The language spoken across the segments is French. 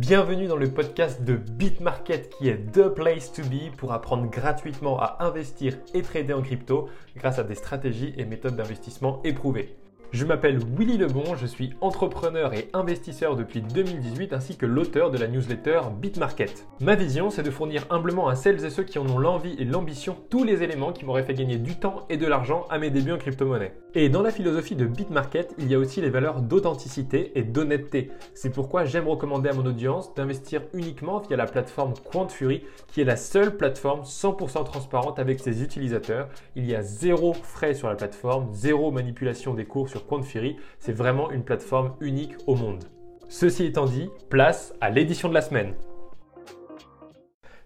Bienvenue dans le podcast de BitMarket qui est the place to be pour apprendre gratuitement à investir et trader en crypto grâce à des stratégies et méthodes d'investissement éprouvées. Je m'appelle Willy Lebon, je suis entrepreneur et investisseur depuis 2018 ainsi que l'auteur de la newsletter BitMarket. Ma vision, c'est de fournir humblement à celles et ceux qui en ont l'envie et l'ambition tous les éléments qui m'auraient fait gagner du temps et de l'argent à mes débuts en crypto-monnaie. Et dans la philosophie de BitMarket, il y a aussi les valeurs d'authenticité et d'honnêteté. C'est pourquoi j'aime recommander à mon audience d'investir uniquement via la plateforme QuantFury qui est la seule plateforme 100% transparente avec ses utilisateurs. Il y a zéro frais sur la plateforme, zéro manipulation des cours sur Quantfiri, c'est vraiment une plateforme unique au monde. Ceci étant dit, place à l'édition de la semaine.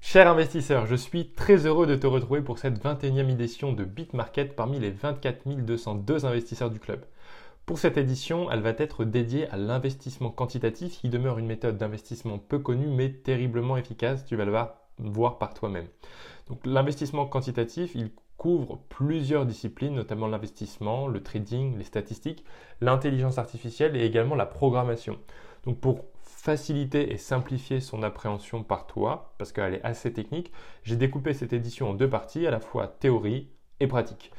Cher investisseur, je suis très heureux de te retrouver pour cette 21e édition de BitMarket parmi les 24 202 investisseurs du club. Pour cette édition, elle va être dédiée à l'investissement quantitatif qui demeure une méthode d'investissement peu connue mais terriblement efficace, tu vas le voir par toi-même. Donc l'investissement quantitatif, il couvre plusieurs disciplines, notamment l'investissement, le trading, les statistiques, l'intelligence artificielle et également la programmation. Donc pour faciliter et simplifier son appréhension par toi, parce qu'elle est assez technique, j'ai découpé cette édition en deux parties, à la fois théorie et pratique.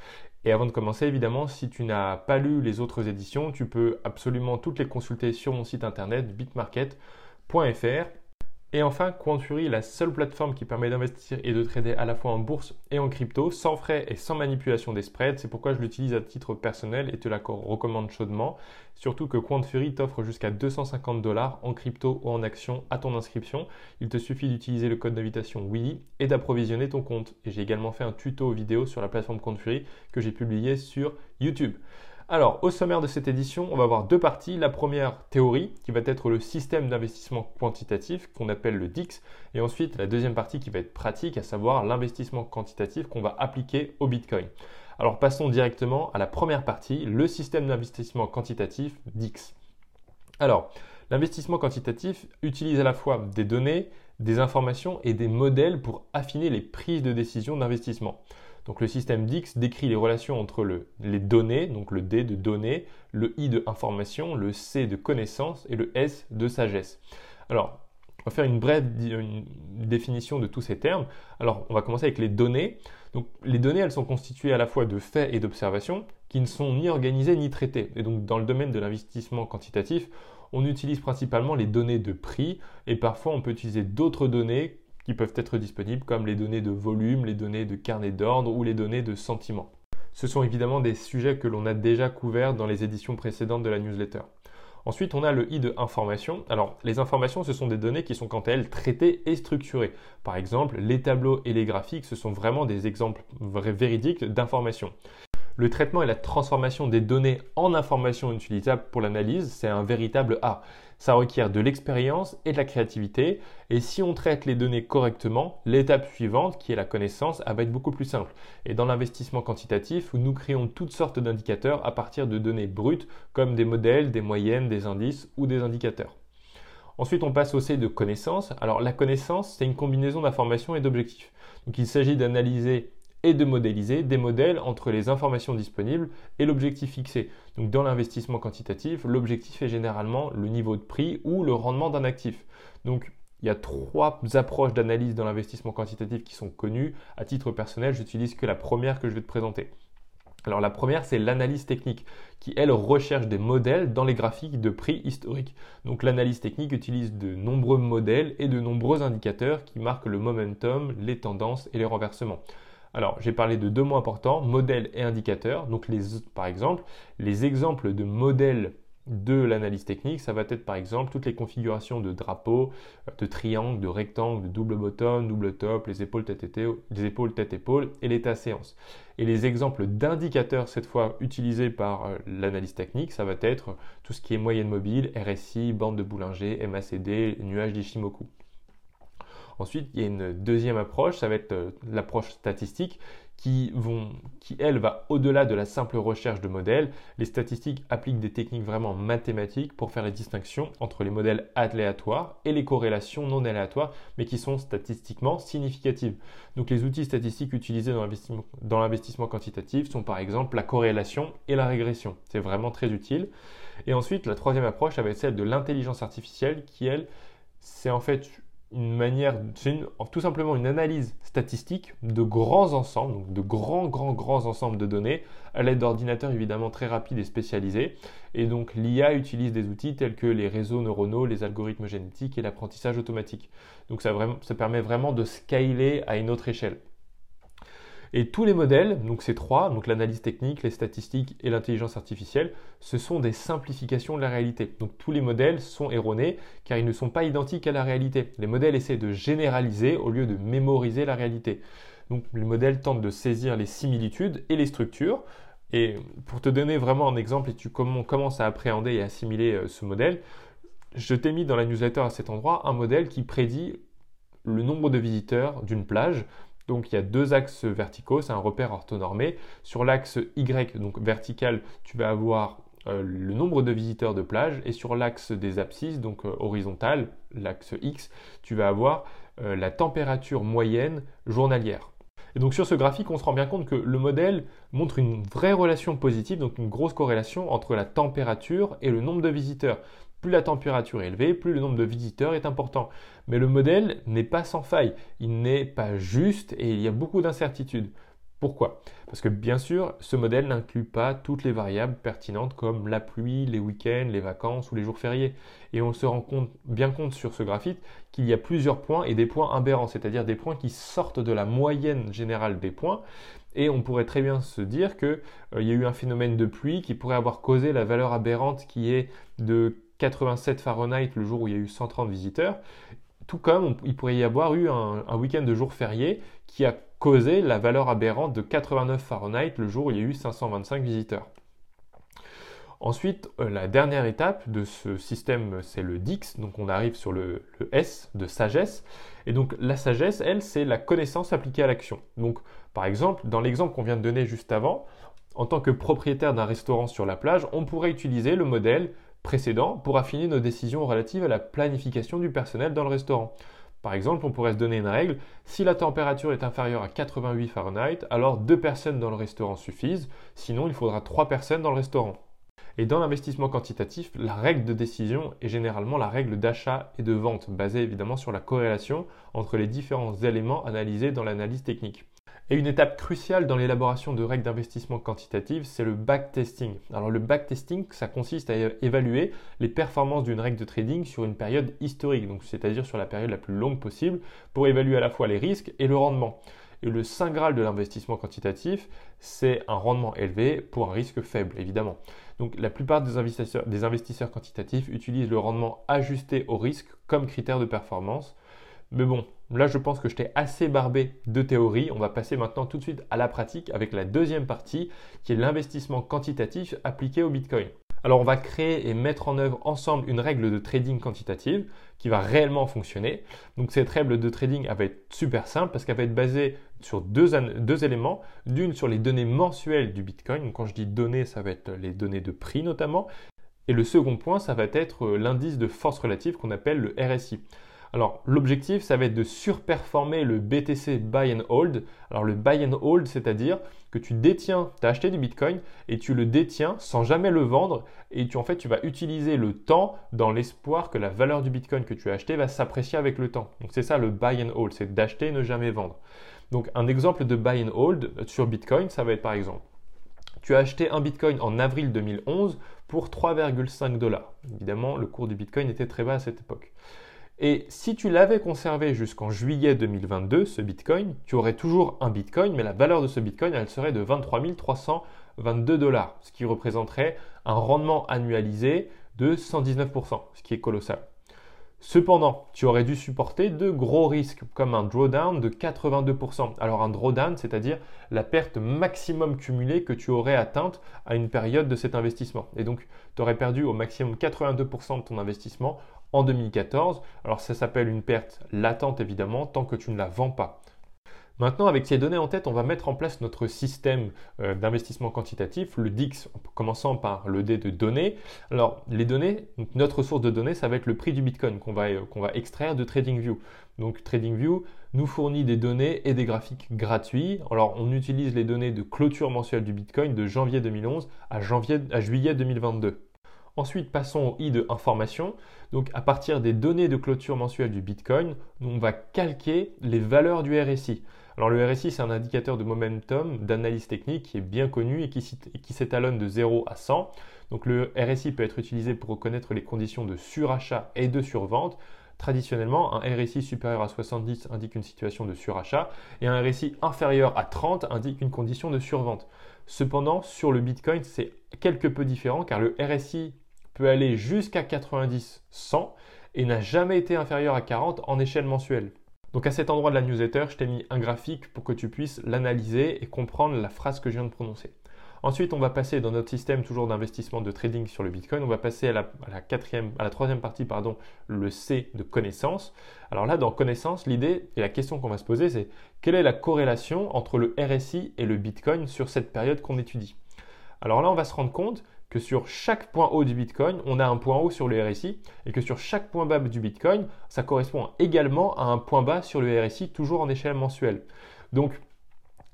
Et avant de commencer, évidemment, si tu n'as pas lu les autres éditions, tu peux absolument toutes les consulter sur mon site internet bitmarket.fr et enfin, QuantFury est la seule plateforme qui permet d'investir et de trader à la fois en bourse et en crypto, sans frais et sans manipulation des spreads. C'est pourquoi je l'utilise à titre personnel et te la recommande chaudement. Surtout que QuantFury t'offre jusqu'à 250 dollars en crypto ou en action à ton inscription. Il te suffit d'utiliser le code d'invitation Willy et d'approvisionner ton compte. Et j'ai également fait un tuto vidéo sur la plateforme QuantFury que j'ai publié sur YouTube. Alors, au sommaire de cette édition, on va avoir deux parties. La première, théorie, qui va être le système d'investissement quantitatif qu'on appelle le DIX. Et ensuite, la deuxième partie qui va être pratique, à savoir l'investissement quantitatif qu'on va appliquer au Bitcoin. Alors, passons directement à la première partie, le système d'investissement quantitatif DIX. Alors, l'investissement quantitatif utilise à la fois des données, des informations et des modèles pour affiner les prises de décision d'investissement. Donc le système DIX décrit les relations entre les données, donc le D de données, le I de information, le C de connaissance et le S de sagesse. Alors, on va faire une brève définition de tous ces termes. Alors, on va commencer avec les données. Donc, les données, elles sont constituées à la fois de faits et d'observations qui ne sont ni organisées ni traitées. Et donc, dans le domaine de l'investissement quantitatif, on utilise principalement les données de prix et parfois on peut utiliser d'autres données qui peuvent être disponibles comme les données de volume, les données de carnet d'ordre ou les données de sentiment. Ce sont évidemment des sujets que l'on a déjà couverts dans les éditions précédentes de la newsletter. Ensuite, on a le I de information. Alors, les informations, ce sont des données qui sont quant à elles traitées et structurées. Par exemple, les tableaux et les graphiques, ce sont vraiment des exemples véridiques d'informations. Le traitement et la transformation des données en informations utilisables pour l'analyse, c'est un véritable art. Ça requiert de l'expérience et de la créativité. Et si on traite les données correctement, l'étape suivante, qui est la connaissance, va être beaucoup plus simple. Et dans l'investissement quantitatif, nous créons toutes sortes d'indicateurs à partir de données brutes, comme des modèles, des moyennes, des indices ou des indicateurs. Ensuite, on passe au C de connaissance. Alors, la connaissance, c'est une combinaison d'informations et d'objectifs. Donc, il s'agit d'analyser et de modéliser des modèles entre les informations disponibles et l'objectif fixé. Donc dans l'investissement quantitatif, l'objectif est généralement le niveau de prix ou le rendement d'un actif. Donc il y a trois approches d'analyse dans l'investissement quantitatif qui sont connues. À titre personnel, j'utilise que la première que je vais te présenter. Alors la première, c'est l'analyse technique, qui elle recherche des modèles dans les graphiques de prix historiques. Donc l'analyse technique utilise de nombreux modèles et de nombreux indicateurs qui marquent le momentum, les tendances et les renversements. Alors, j'ai parlé de deux mots importants, modèle et indicateur. Donc, les, par exemple, les exemples de modèles de l'analyse technique, ça va être par exemple toutes les configurations de drapeaux, euh, de triangles, de rectangles, de double bottom, double top, les épaules tête les épaules tête épaule et l'état séance. Et les exemples d'indicateurs cette fois utilisés par euh, l'analyse technique, ça va être tout ce qui est moyenne mobile, RSI, bande de Boulanger, MACD, nuage d'Ishimoku. Ensuite, il y a une deuxième approche, ça va être euh, l'approche statistique qui, vont, qui, elle, va au-delà de la simple recherche de modèles. Les statistiques appliquent des techniques vraiment mathématiques pour faire la distinction entre les modèles aléatoires et les corrélations non aléatoires, mais qui sont statistiquement significatives. Donc les outils statistiques utilisés dans l'investissement quantitatif sont par exemple la corrélation et la régression. C'est vraiment très utile. Et ensuite, la troisième approche, ça va être celle de l'intelligence artificielle qui, elle, c'est en fait une manière, c'est tout simplement une analyse statistique de grands ensembles, donc de grands, grands, grands ensembles de données, à l'aide d'ordinateurs évidemment très rapides et spécialisés. Et donc l'IA utilise des outils tels que les réseaux neuronaux, les algorithmes génétiques et l'apprentissage automatique. Donc ça, vraiment, ça permet vraiment de scaler à une autre échelle. Et tous les modèles, donc ces trois, donc l'analyse technique, les statistiques et l'intelligence artificielle, ce sont des simplifications de la réalité. Donc tous les modèles sont erronés car ils ne sont pas identiques à la réalité. Les modèles essaient de généraliser au lieu de mémoriser la réalité. Donc les modèles tentent de saisir les similitudes et les structures. Et pour te donner vraiment un exemple et tu commences à appréhender et assimiler euh, ce modèle, je t'ai mis dans la newsletter à cet endroit un modèle qui prédit le nombre de visiteurs d'une plage donc il y a deux axes verticaux, c'est un repère orthonormé. Sur l'axe Y, donc vertical, tu vas avoir euh, le nombre de visiteurs de plage et sur l'axe des abscisses, donc euh, horizontal, l'axe X, tu vas avoir euh, la température moyenne journalière. Et donc sur ce graphique, on se rend bien compte que le modèle montre une vraie relation positive, donc une grosse corrélation entre la température et le nombre de visiteurs. Plus la température est élevée, plus le nombre de visiteurs est important. Mais le modèle n'est pas sans faille, il n'est pas juste et il y a beaucoup d'incertitudes. Pourquoi? Parce que bien sûr, ce modèle n'inclut pas toutes les variables pertinentes comme la pluie, les week-ends, les vacances ou les jours fériés. Et on se rend compte, bien compte sur ce graphique qu'il y a plusieurs points et des points aberrants, c'est-à-dire des points qui sortent de la moyenne générale des points. Et on pourrait très bien se dire qu'il euh, y a eu un phénomène de pluie qui pourrait avoir causé la valeur aberrante qui est de 87 Fahrenheit le jour où il y a eu 130 visiteurs, tout comme il pourrait y avoir eu un, week-end de jour férié qui a causé la valeur aberrante de 89 Fahrenheit le jour où il y a eu 525 visiteurs. Ensuite, euh, la dernière étape de ce système, c'est le DIX, donc on arrive sur le, S de sagesse. Et donc la sagesse, elle, c'est la connaissance appliquée à l'action. Donc par exemple, dans l'exemple qu'on vient de donner juste avant, en tant que propriétaire d'un restaurant sur la plage, on pourrait utiliser le modèle pour affiner nos décisions relatives à la planification du personnel dans le restaurant. Par exemple, on pourrait se donner une règle, si la température est inférieure à 88 Fahrenheit, alors deux personnes dans le restaurant suffisent, sinon il faudra trois personnes dans le restaurant. Et dans l'investissement quantitatif, la règle de décision est généralement la règle d'achat et de vente, basée évidemment sur la corrélation entre les différents éléments analysés dans l'analyse technique. Et une étape cruciale dans l'élaboration de règles d'investissement quantitative, c'est le backtesting. Alors le backtesting, ça consiste à évaluer les performances d'une règle de trading sur une période historique, donc c'est-à-dire sur la période la plus longue possible, pour évaluer à la fois les risques et le rendement. Et le saint graal de l'investissement quantitatif, c'est un rendement élevé pour un risque faible, évidemment. Donc la plupart des investisseurs, des investisseurs quantitatifs utilisent le rendement ajusté au risque comme critère de performance. Mais bon, là je pense que je t'ai assez barbé de théorie. On va passer maintenant tout de suite à la pratique avec la deuxième partie qui est l'investissement quantitatif appliqué au Bitcoin. Alors on va créer et mettre en œuvre ensemble une règle de trading quantitative qui va réellement fonctionner. Donc cette règle de trading va être super simple parce qu'elle va être basée sur deux, éléments. D'une sur les données mensuelles du Bitcoin. Quand je dis données, ça va être les données de prix notamment. Et le second point, ça va être l'indice de force relative qu'on appelle le RSI. Alors l'objectif, ça va être de surperformer le BTC Buy and Hold. Alors le Buy and Hold, c'est-à-dire que tu détiens, tu as acheté du Bitcoin et tu le détiens sans jamais le vendre et tu en fait tu vas utiliser le temps dans l'espoir que la valeur du Bitcoin que tu as acheté va s'apprécier avec le temps. Donc c'est ça le Buy and Hold, c'est d'acheter et ne jamais vendre. Donc un exemple de Buy and Hold sur Bitcoin, ça va être par exemple tu as acheté un Bitcoin en avril 2011 pour 3,5 dollars. Évidemment, le cours du Bitcoin était très bas à cette époque. Et si tu l'avais conservé jusqu'en juillet 2022, ce Bitcoin, tu aurais toujours un Bitcoin, mais la valeur de ce Bitcoin, elle serait de 23 322 dollars, ce qui représenterait un rendement annualisé de 119%, ce qui est colossal. Cependant, tu aurais dû supporter de gros risques, comme un drawdown de 82%. Alors un drawdown, c'est-à-dire la perte maximum cumulée que tu aurais atteinte à une période de cet investissement. Et donc, tu aurais perdu au maximum 82% de ton investissement en 2014. Alors ça s'appelle une perte latente évidemment tant que tu ne la vends pas. Maintenant, avec ces données en tête, on va mettre en place notre système euh, d'investissement quantitatif, le DIX, en commençant par le D de données. Alors, les données, notre source de données, ça va être le prix du Bitcoin qu'on va, euh, va extraire de TradingView. Donc, TradingView nous fournit des données et des graphiques gratuits. Alors, on utilise les données de clôture mensuelle du Bitcoin de janvier 2011 à, janvier, à juillet 2022. Ensuite, passons au I de information. Donc, à partir des données de clôture mensuelle du Bitcoin, on va calquer les valeurs du RSI. Alors, le RSI, c'est un indicateur de momentum d'analyse technique qui est bien connu et qui, s'étalonne de 0 à 100. Donc, le RSI peut être utilisé pour reconnaître les conditions de surachat et de survente. Traditionnellement, un RSI supérieur à 70 indique une situation de surachat et un RSI inférieur à 30 indique une condition de survente. Cependant, sur le Bitcoin, c'est quelque peu différent car le RSI peut aller jusqu'à 90, 100 et n'a jamais été inférieur à 40 en échelle mensuelle. Donc à cet endroit de la newsletter, je t'ai mis un graphique pour que tu puisses l'analyser et comprendre la phrase que je viens de prononcer. Ensuite, on va passer dans notre système toujours d'investissement de trading sur le Bitcoin, on va passer à la, quatrième, à la troisième partie, pardon, le C de connaissance. Alors là, dans connaissance, l'idée et la question qu'on va se poser, c'est quelle est la corrélation entre le RSI et le Bitcoin sur cette période qu'on étudie? Alors là, on va se rendre compte que sur chaque point haut du Bitcoin, on a un point haut sur le RSI et que sur chaque point bas du Bitcoin, ça correspond également à un point bas sur le RSI, toujours en échelle mensuelle. Donc,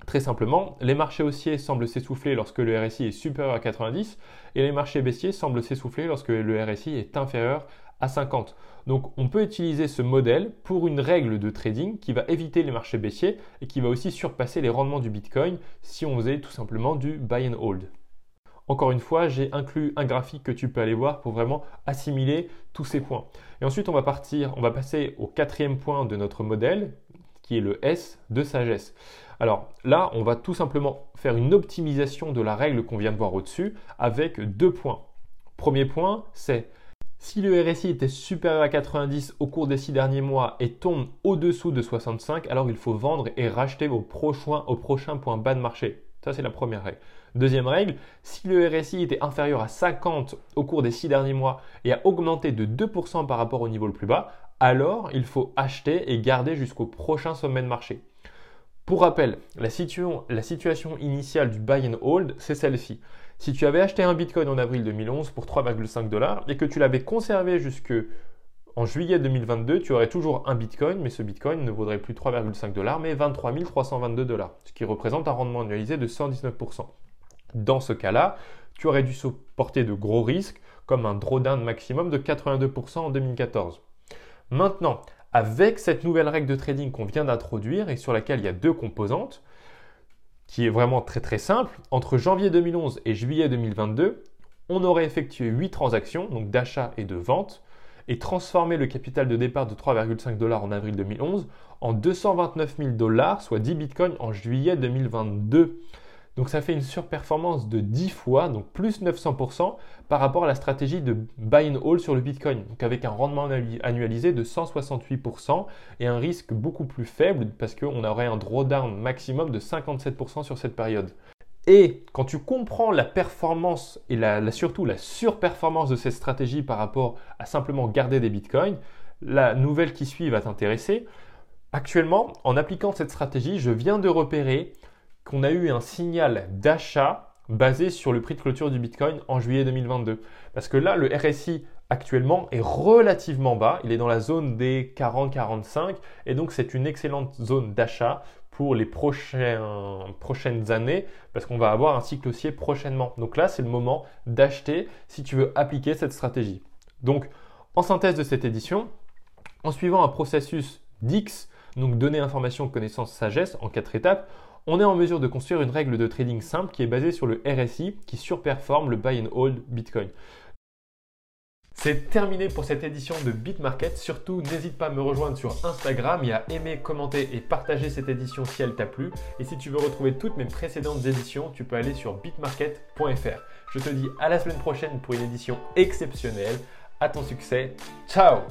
Très simplement, les marchés haussiers semblent s'essouffler lorsque le RSI est supérieur à 90 et les marchés baissiers semblent s'essouffler lorsque le RSI est inférieur à 50. Donc on peut utiliser ce modèle pour une règle de trading qui va éviter les marchés baissiers et qui va aussi surpasser les rendements du Bitcoin si on faisait tout simplement du buy and hold. Encore une fois, j'ai inclus un graphique que tu peux aller voir pour vraiment assimiler tous ces points. Et ensuite, on va partir, on va passer au quatrième point de notre modèle, qui est le S de sagesse. Alors là, on va tout simplement faire une optimisation de la règle qu'on vient de voir au-dessus avec deux points. Premier point, c'est si le RSI était supérieur à 90 au cours des six derniers mois et tombe au-dessous de 65, alors il faut vendre et racheter au prochain, au prochain point bas de marché. Ça, c'est la première règle. Deuxième règle, si le RSI était inférieur à 50 au cours des six derniers mois et a augmenté de 2% par rapport au niveau le plus bas, alors il faut acheter et garder jusqu'au prochain sommet de marché. Pour rappel, la, situation initiale du buy and hold, c'est celle-ci. Si tu avais acheté un Bitcoin en avril 2011 pour 3,5 dollars et que tu l'avais conservé jusque en juillet 2022, tu aurais toujours un Bitcoin, mais ce Bitcoin ne vaudrait plus 3,5 dollars, mais 23 322 dollars, ce qui représente un rendement annualisé de 119%. Dans ce cas-là, tu aurais dû supporter de gros risques, comme un drawdown maximum de 82% en 2014. Maintenant, avec cette nouvelle règle de trading qu'on vient d'introduire et sur laquelle il y a deux composantes, qui est vraiment très très simple, entre janvier 2011 et juillet 2022, on aurait effectué 8 transactions, donc d'achat et de vente, et transformé le capital de départ de 3,5 dollars en avril 2011 en 229 000 dollars, soit 10 bitcoins en juillet 2022. Donc ça fait une surperformance de 10 fois, donc plus 900% par rapport à la stratégie de buy and hold sur le Bitcoin, donc avec un rendement annualisé de 168% et un risque beaucoup plus faible parce qu'on aurait un drawdown maximum de 57% sur cette période. Et quand tu comprends la performance et surtout la surperformance de cette stratégie par rapport à simplement garder des bitcoins, la nouvelle qui suit va t'intéresser. Actuellement, en appliquant cette stratégie, je viens de repérer qu'on a eu un signal d'achat basé sur le prix de clôture du Bitcoin en juillet 2022. Parce que là, le RSI actuellement est relativement bas. Il est dans la zone des 40-45 et donc c'est une excellente zone d'achat pour les prochaines années parce qu'on va avoir un cycle haussier prochainement. Donc là, c'est le moment d'acheter si tu veux appliquer cette stratégie. Donc, en synthèse de cette édition, en suivant un processus DIX, donc donner information, connaissance, sagesse en quatre étapes, on est en mesure de construire une règle de trading simple qui est basée sur le RSI qui surperforme le buy and hold Bitcoin. C'est terminé pour cette édition de BitMarket. Surtout, n'hésite pas à me rejoindre sur Instagram et à aimer, commenter et partager cette édition si elle t'a plu. Et si tu veux retrouver toutes mes précédentes éditions, tu peux aller sur bitmarket.fr. Je te dis à la semaine prochaine pour une édition exceptionnelle. À ton succès. Ciao